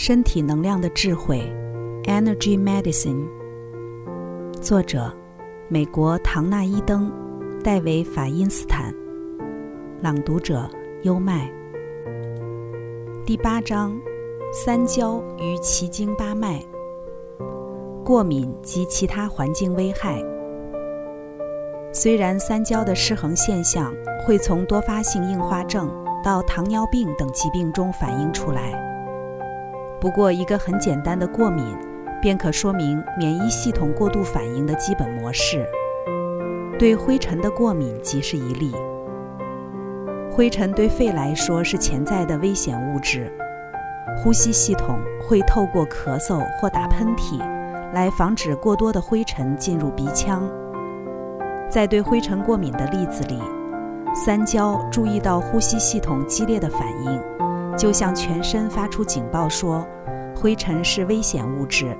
身体能量的智慧，Energy Medicine。作者：美国唐纳伊登、戴维法因斯坦。朗读者：优麦。第八章：三焦与奇经八脉。过敏及其他环境危害。虽然三焦的失衡现象会从多发性硬化症到糖尿病等疾病中反映出来，不过一个很简单的过敏便可说明免疫系统过度反应的基本模式。对灰尘的过敏即是一例。灰尘对肺来说是潜在的危险物质，呼吸系统会透过咳嗽或打喷嚏来防止过多的灰尘进入鼻腔。在对灰尘过敏的例子里，三焦注意到呼吸系统激烈的反应，就向全身发出警报，说灰尘是危险物质，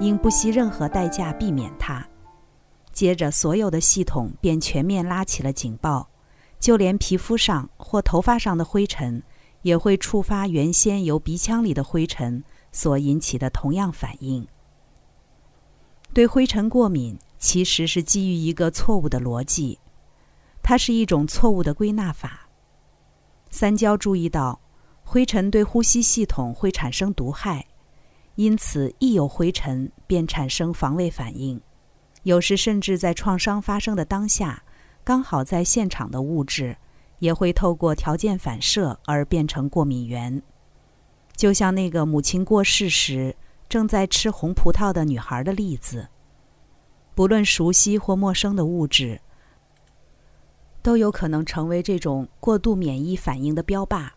应不惜任何代价避免它。接着，所有的系统便全面拉起了警报，就连皮肤上或头发上的灰尘也会触发原先由鼻腔里的灰尘所引起的同样反应。对灰尘过敏。其实是基于一个错误的逻辑，它是一种错误的归纳法。三焦注意到灰尘对呼吸系统会产生毒害，因此一有灰尘便产生防卫反应，有时甚至在创伤发生的当下，刚好在现场的物质也会透过条件反射而变成过敏源。就像那个母亲过世时正在吃红葡萄的女孩的例子。不论熟悉或陌生的物质，都有可能成为这种过度免疫反应的标靶。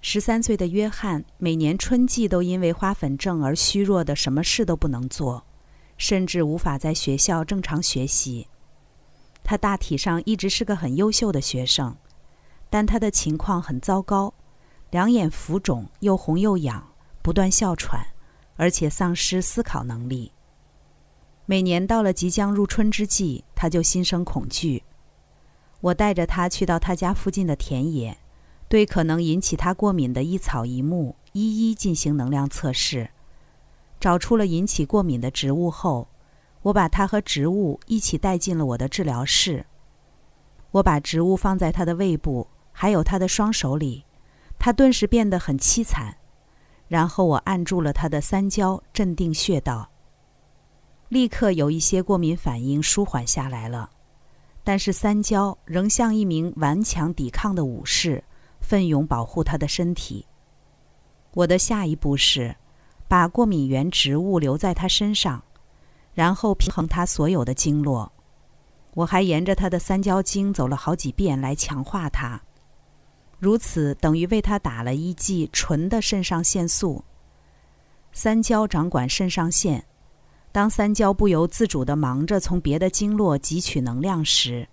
十三岁的约翰每年春季都因为花粉症而虚弱的什么事都不能做，甚至无法在学校正常学习。他大体上一直是个很优秀的学生，但他的情况很糟糕，两眼浮肿，又红又痒，不断哮喘，而且丧失思考能力。每年到了即将入春之际，他就心生恐惧。我带着他去到他家附近的田野，对可能引起他过敏的一草一木一一进行能量测试。找出了引起过敏的植物后，我把他和植物一起带进了我的治疗室。我把植物放在他的胃部，还有他的双手里，他顿时变得很凄惨。然后我按住了他的三焦镇定穴道。立刻有一些过敏反应舒缓下来了，但是三焦仍像一名顽强抵抗的武士，奋勇保护他的身体。我的下一步是把过敏原植物留在他身上，然后平衡他所有的经络。我还沿着他的三焦经走了好几遍来强化他，如此等于为他打了一剂纯的肾上腺素。三焦掌管肾上腺。当三焦不由自主地忙着从别的经络汲取能量时，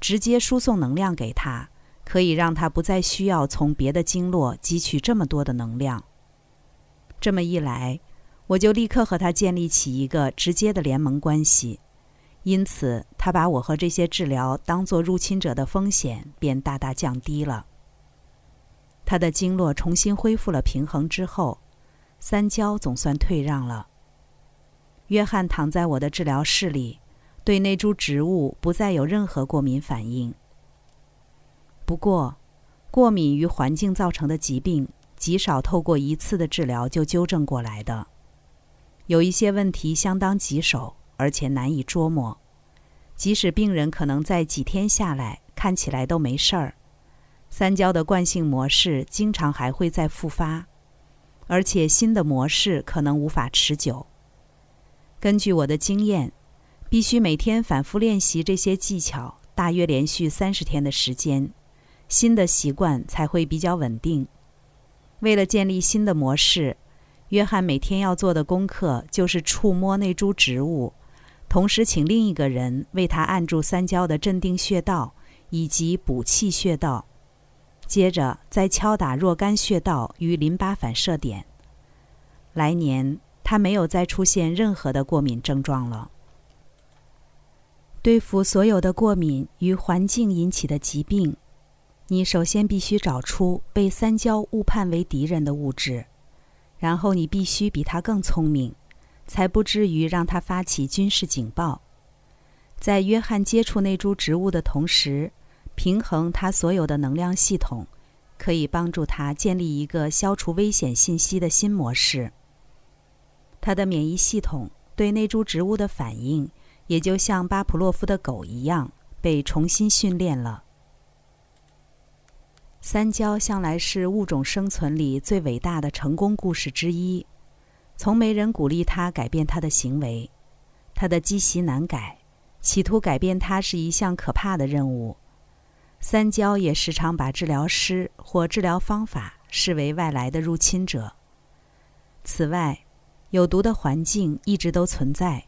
直接输送能量给他，可以让他不再需要从别的经络汲取这么多的能量。这么一来，我就立刻和他建立起一个直接的联盟关系，因此他把我和这些治疗当作入侵者的风险便大大降低了。他的经络重新恢复了平衡之后，三焦总算退让了。约翰躺在我的治疗室里，对那株植物不再有任何过敏反应。不过，过敏与环境造成的疾病极少透过一次的治疗就纠正过来的。有一些问题相当棘手，而且难以捉摸。即使病人可能在几天下来看起来都没事儿，三焦的惯性模式经常还会再复发，而且新的模式可能无法持久。根据我的经验，必须每天反复练习这些技巧，大约连续三十天的时间，新的习惯才会比较稳定。为了建立新的模式，约翰每天要做的功课就是触摸那株植物，同时请另一个人为他按住三焦的镇定穴道以及补气穴道，接着再敲打若干穴道与淋巴反射点。来年。他没有再出现任何的过敏症状了。对付所有的过敏与环境引起的疾病，你首先必须找出被三焦误判为敌人的物质，然后你必须比他更聪明，才不至于让他发起军事警报。在约翰接触那株植物的同时，平衡他所有的能量系统，可以帮助他建立一个消除危险信息的新模式。他的免疫系统对那株植物的反应，也就像巴甫洛夫的狗一样，被重新训练了。三焦向来是物种生存里最伟大的成功故事之一，从没人鼓励他改变他的行为，他的积习难改，企图改变他是一项可怕的任务。三焦也时常把治疗师或治疗方法视为外来的入侵者。此外，有毒的环境一直都存在，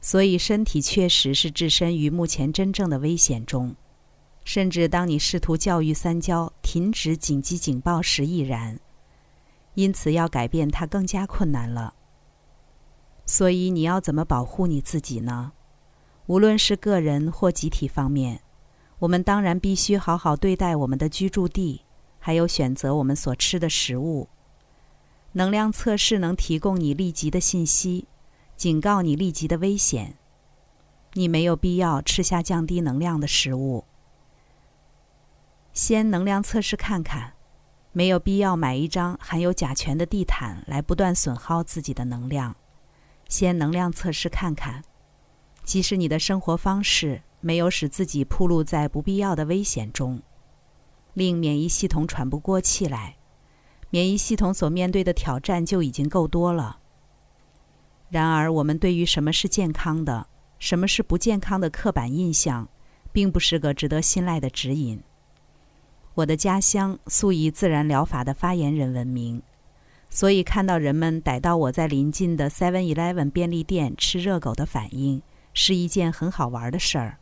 所以身体确实是置身于目前真正的危险中。甚至当你试图教育三焦停止紧急警报时亦然，因此要改变它更加困难了。所以你要怎么保护你自己呢？无论是个人或集体方面，我们当然必须好好对待我们的居住地，还有选择我们所吃的食物。能量测试能提供你立即的信息，警告你立即的危险。你没有必要吃下降低能量的食物。先能量测试看看，没有必要买一张含有甲醛的地毯来不断损耗自己的能量。先能量测试看看，即使你的生活方式没有使自己暴露在不必要的危险中，令免疫系统喘不过气来，免疫系统所面对的挑战就已经够多了。然而，我们对于什么是健康的，什么是不健康的刻板印象，并不是个值得信赖的指引。我的家乡素以自然疗法的发言人闻名，所以看到人们逮到我在临近的 Seven Eleven 便利店吃热狗的反应，是一件很好玩的事儿。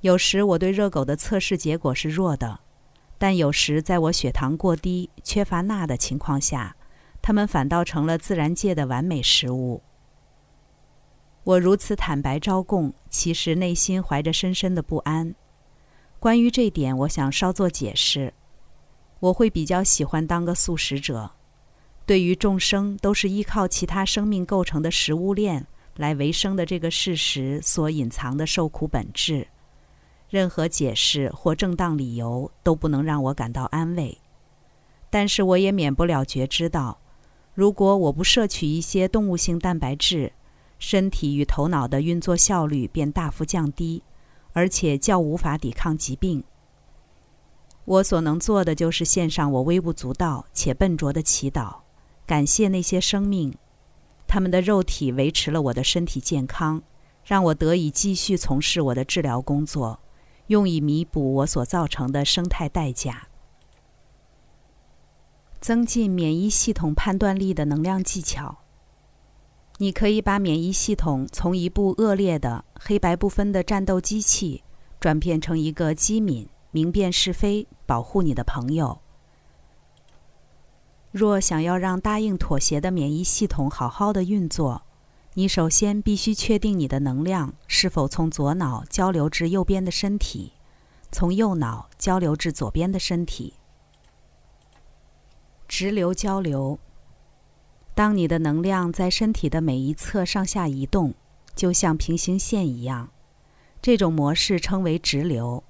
有时我对热狗的测试结果是弱的，但有时在我血糖过低、缺乏钠的情况下，它们反倒成了自然界的完美食物。我如此坦白招供，其实内心怀着深深的不安。关于这点，我想稍作解释。我会比较喜欢当个素食者。对于众生都是依靠其他生命构成的食物链来维生的这个事实所隐藏的受苦本质，任何解释或正当理由都不能让我感到安慰。但是我也免不了觉知到，如果我不摄取一些动物性蛋白质，身体与头脑的运作效率便大幅降低。而且较无法抵抗疾病。我所能做的就是献上我微不足道且笨拙的祈祷，感谢那些生命，他们的肉体维持了我的身体健康，让我得以继续从事我的治疗工作，用以弥补我所造成的生态代价。增进免疫系统判断力的能量技巧。你可以把免疫系统从一部恶劣的黑白不分的战斗机器，转变成一个机敏、明辨是非、保护你的朋友。若想要让答应妥协的免疫系统好好的运作，你首先必须确定你的能量是否从左脑交流至右边的身体，从右脑交流至左边的身体，直流交流。当你的能量在身体的每一侧上下移动，就像平行线一样，这种模式称为直流。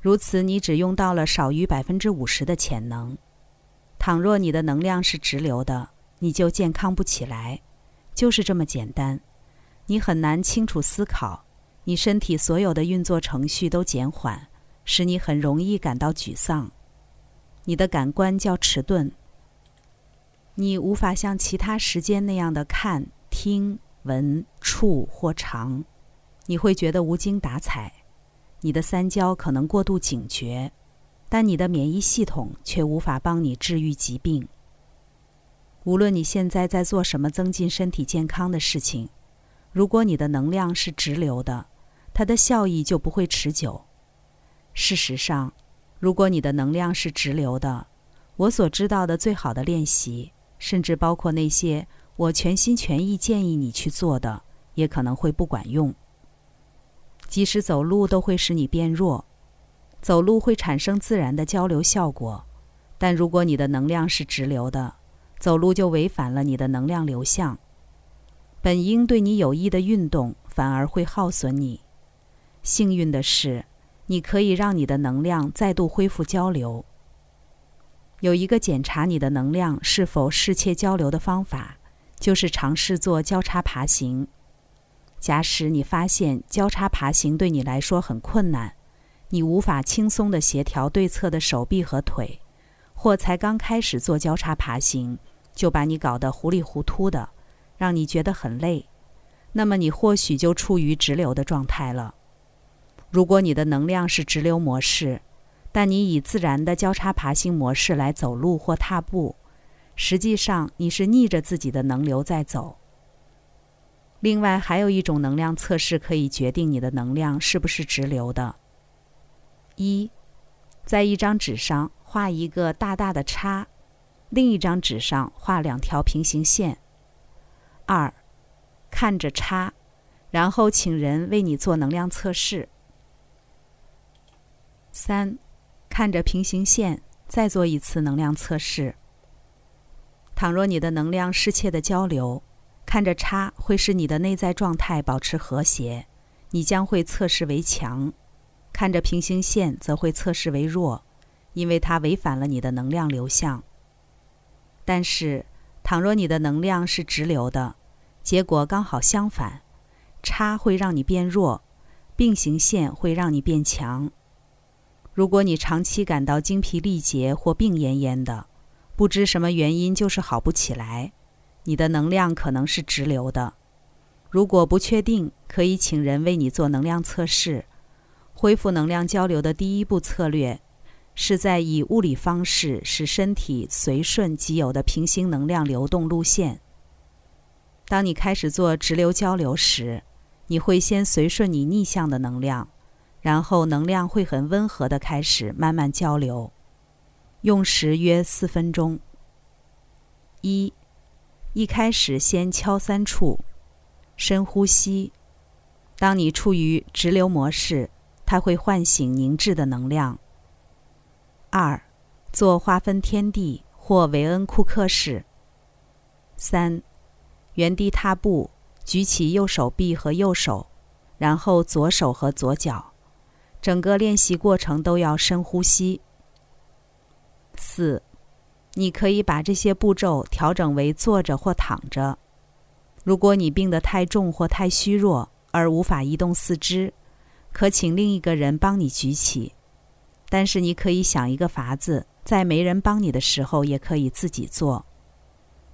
如此，你只用到了少于百分之五十的潜能。倘若你的能量是直流的，你就健康不起来，就是这么简单。你很难清楚思考，你身体所有的运作程序都减缓，使你很容易感到沮丧。你的感官较迟钝。你无法像其他时间那样的看、听、闻、触或尝，你会觉得无精打采。你的三焦可能过度警觉，但你的免疫系统却无法帮你治愈疾病。无论你现在在做什么增进身体健康的事情，如果你的能量是直流的，它的效益就不会持久。事实上，如果你的能量是直流的，我所知道的最好的练习。甚至包括那些我全心全意建议你去做的，也可能会不管用。即使走路都会使你变弱，走路会产生自然的交流效果，但如果你的能量是直流的，走路就违反了你的能量流向。本应对你有益的运动，反而会耗损你。幸运的是，你可以让你的能量再度恢复交流。有一个检查你的能量是否适切交流的方法，就是尝试做交叉爬行。假使你发现交叉爬行对你来说很困难，你无法轻松地协调对侧的手臂和腿，或才刚开始做交叉爬行就把你搞得糊里糊涂的。让你觉得很累，那么你或许就处于直流的状态了。如果你的能量是直流模式，但你以自然的交叉爬行模式来走路或踏步，实际上你是逆着自己的能流在走。另外，还有一种能量测试可以决定你的能量是不是直流的：一，在一张纸上画一个大大的叉，另一张纸上画两条平行线。二，看着叉，然后请人为你做能量测试。三，看着平行线，再做一次能量测试。倘若你的能量失切的交流，看着叉会使你的内在状态保持和谐，你将会测试为强；看着平行线则会测试为弱，因为它违反了你的能量流向。但是。倘若你的能量是直流的，结果刚好相反，差会让你变弱，并行线会让你变强。如果你长期感到精疲力竭或病恹恹的，不知什么原因就是好不起来，你的能量可能是直流的。如果不确定，可以请人为你做能量测试。恢复能量交流的第一步策略。是在以物理方式使身体随顺既有的平行能量流动路线。当你开始做直流交流时，你会先随顺你逆向的能量，然后能量会很温和的开始慢慢交流。用时约四分钟。一，一开始先敲三处，深呼吸。当你处于直流模式，它会唤醒凝滞的能量。二，做划分天地或维恩库克式。三，原地踏步，举起右手臂和右手，然后左手和左脚，整个练习过程都要深呼吸。四，你可以把这些步骤调整为坐着或躺着。如果你病得太重或太虚弱而无法移动四肢，可请另一个人帮你举起。但是你可以想一个法子，在没人帮你的时候，也可以自己做。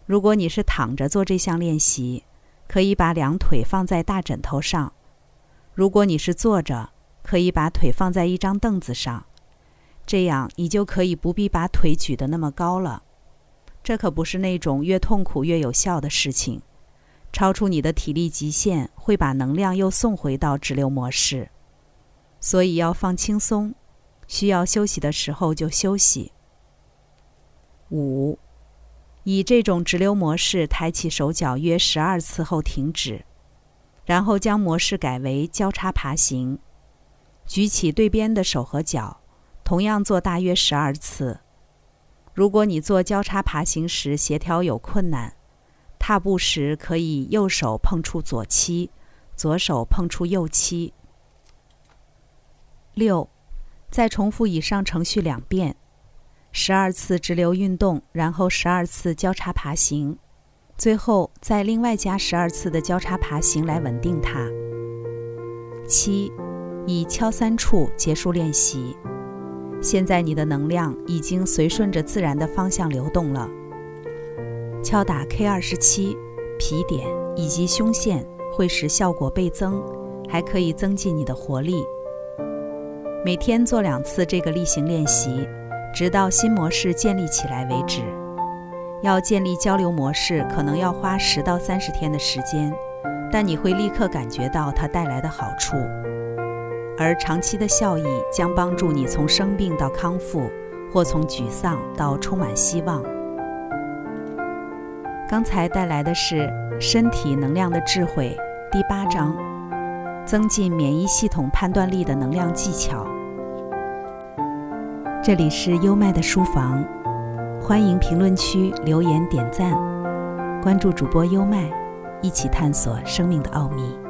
如果你是躺着做这项练习，可以把两腿放在大枕头上；如果你是坐着，可以把腿放在一张凳子上。这样你就可以不必把腿举得那么高了。这可不是那种越痛苦越有效的事情。超出你的体力极限，会把能量又送回到直流模式，所以要放轻松。需要休息的时候就休息。五，以这种直流模式抬起手脚约十二次后停止，然后将模式改为交叉爬行，举起对边的手和脚，同样做大约十二次。如果你做交叉爬行时协调有困难，踏步时可以右手碰触左膝，左手碰触右膝。六。再重复以上程序两遍，十二次直流运动，然后十二次交叉爬行，最后再另外加十二次的交叉爬行来稳定它。七，以敲三处结束练习。现在你的能量已经随顺着自然的方向流动了。敲打 K 二十七皮点以及胸线会使效果倍增，还可以增进你的活力。每天做两次这个例行练习，直到新模式建立起来为止。要建立交流模式，可能要花十到三十天的时间，但你会立刻感觉到它带来的好处，而长期的效益将帮助你从生病到康复，或从沮丧到充满希望。刚才带来的是《身体能量的智慧》第八章，增进免疫系统判断力的能量技巧。这里是优麦的书房，欢迎评论区留言点赞，关注主播优麦，一起探索生命的奥秘。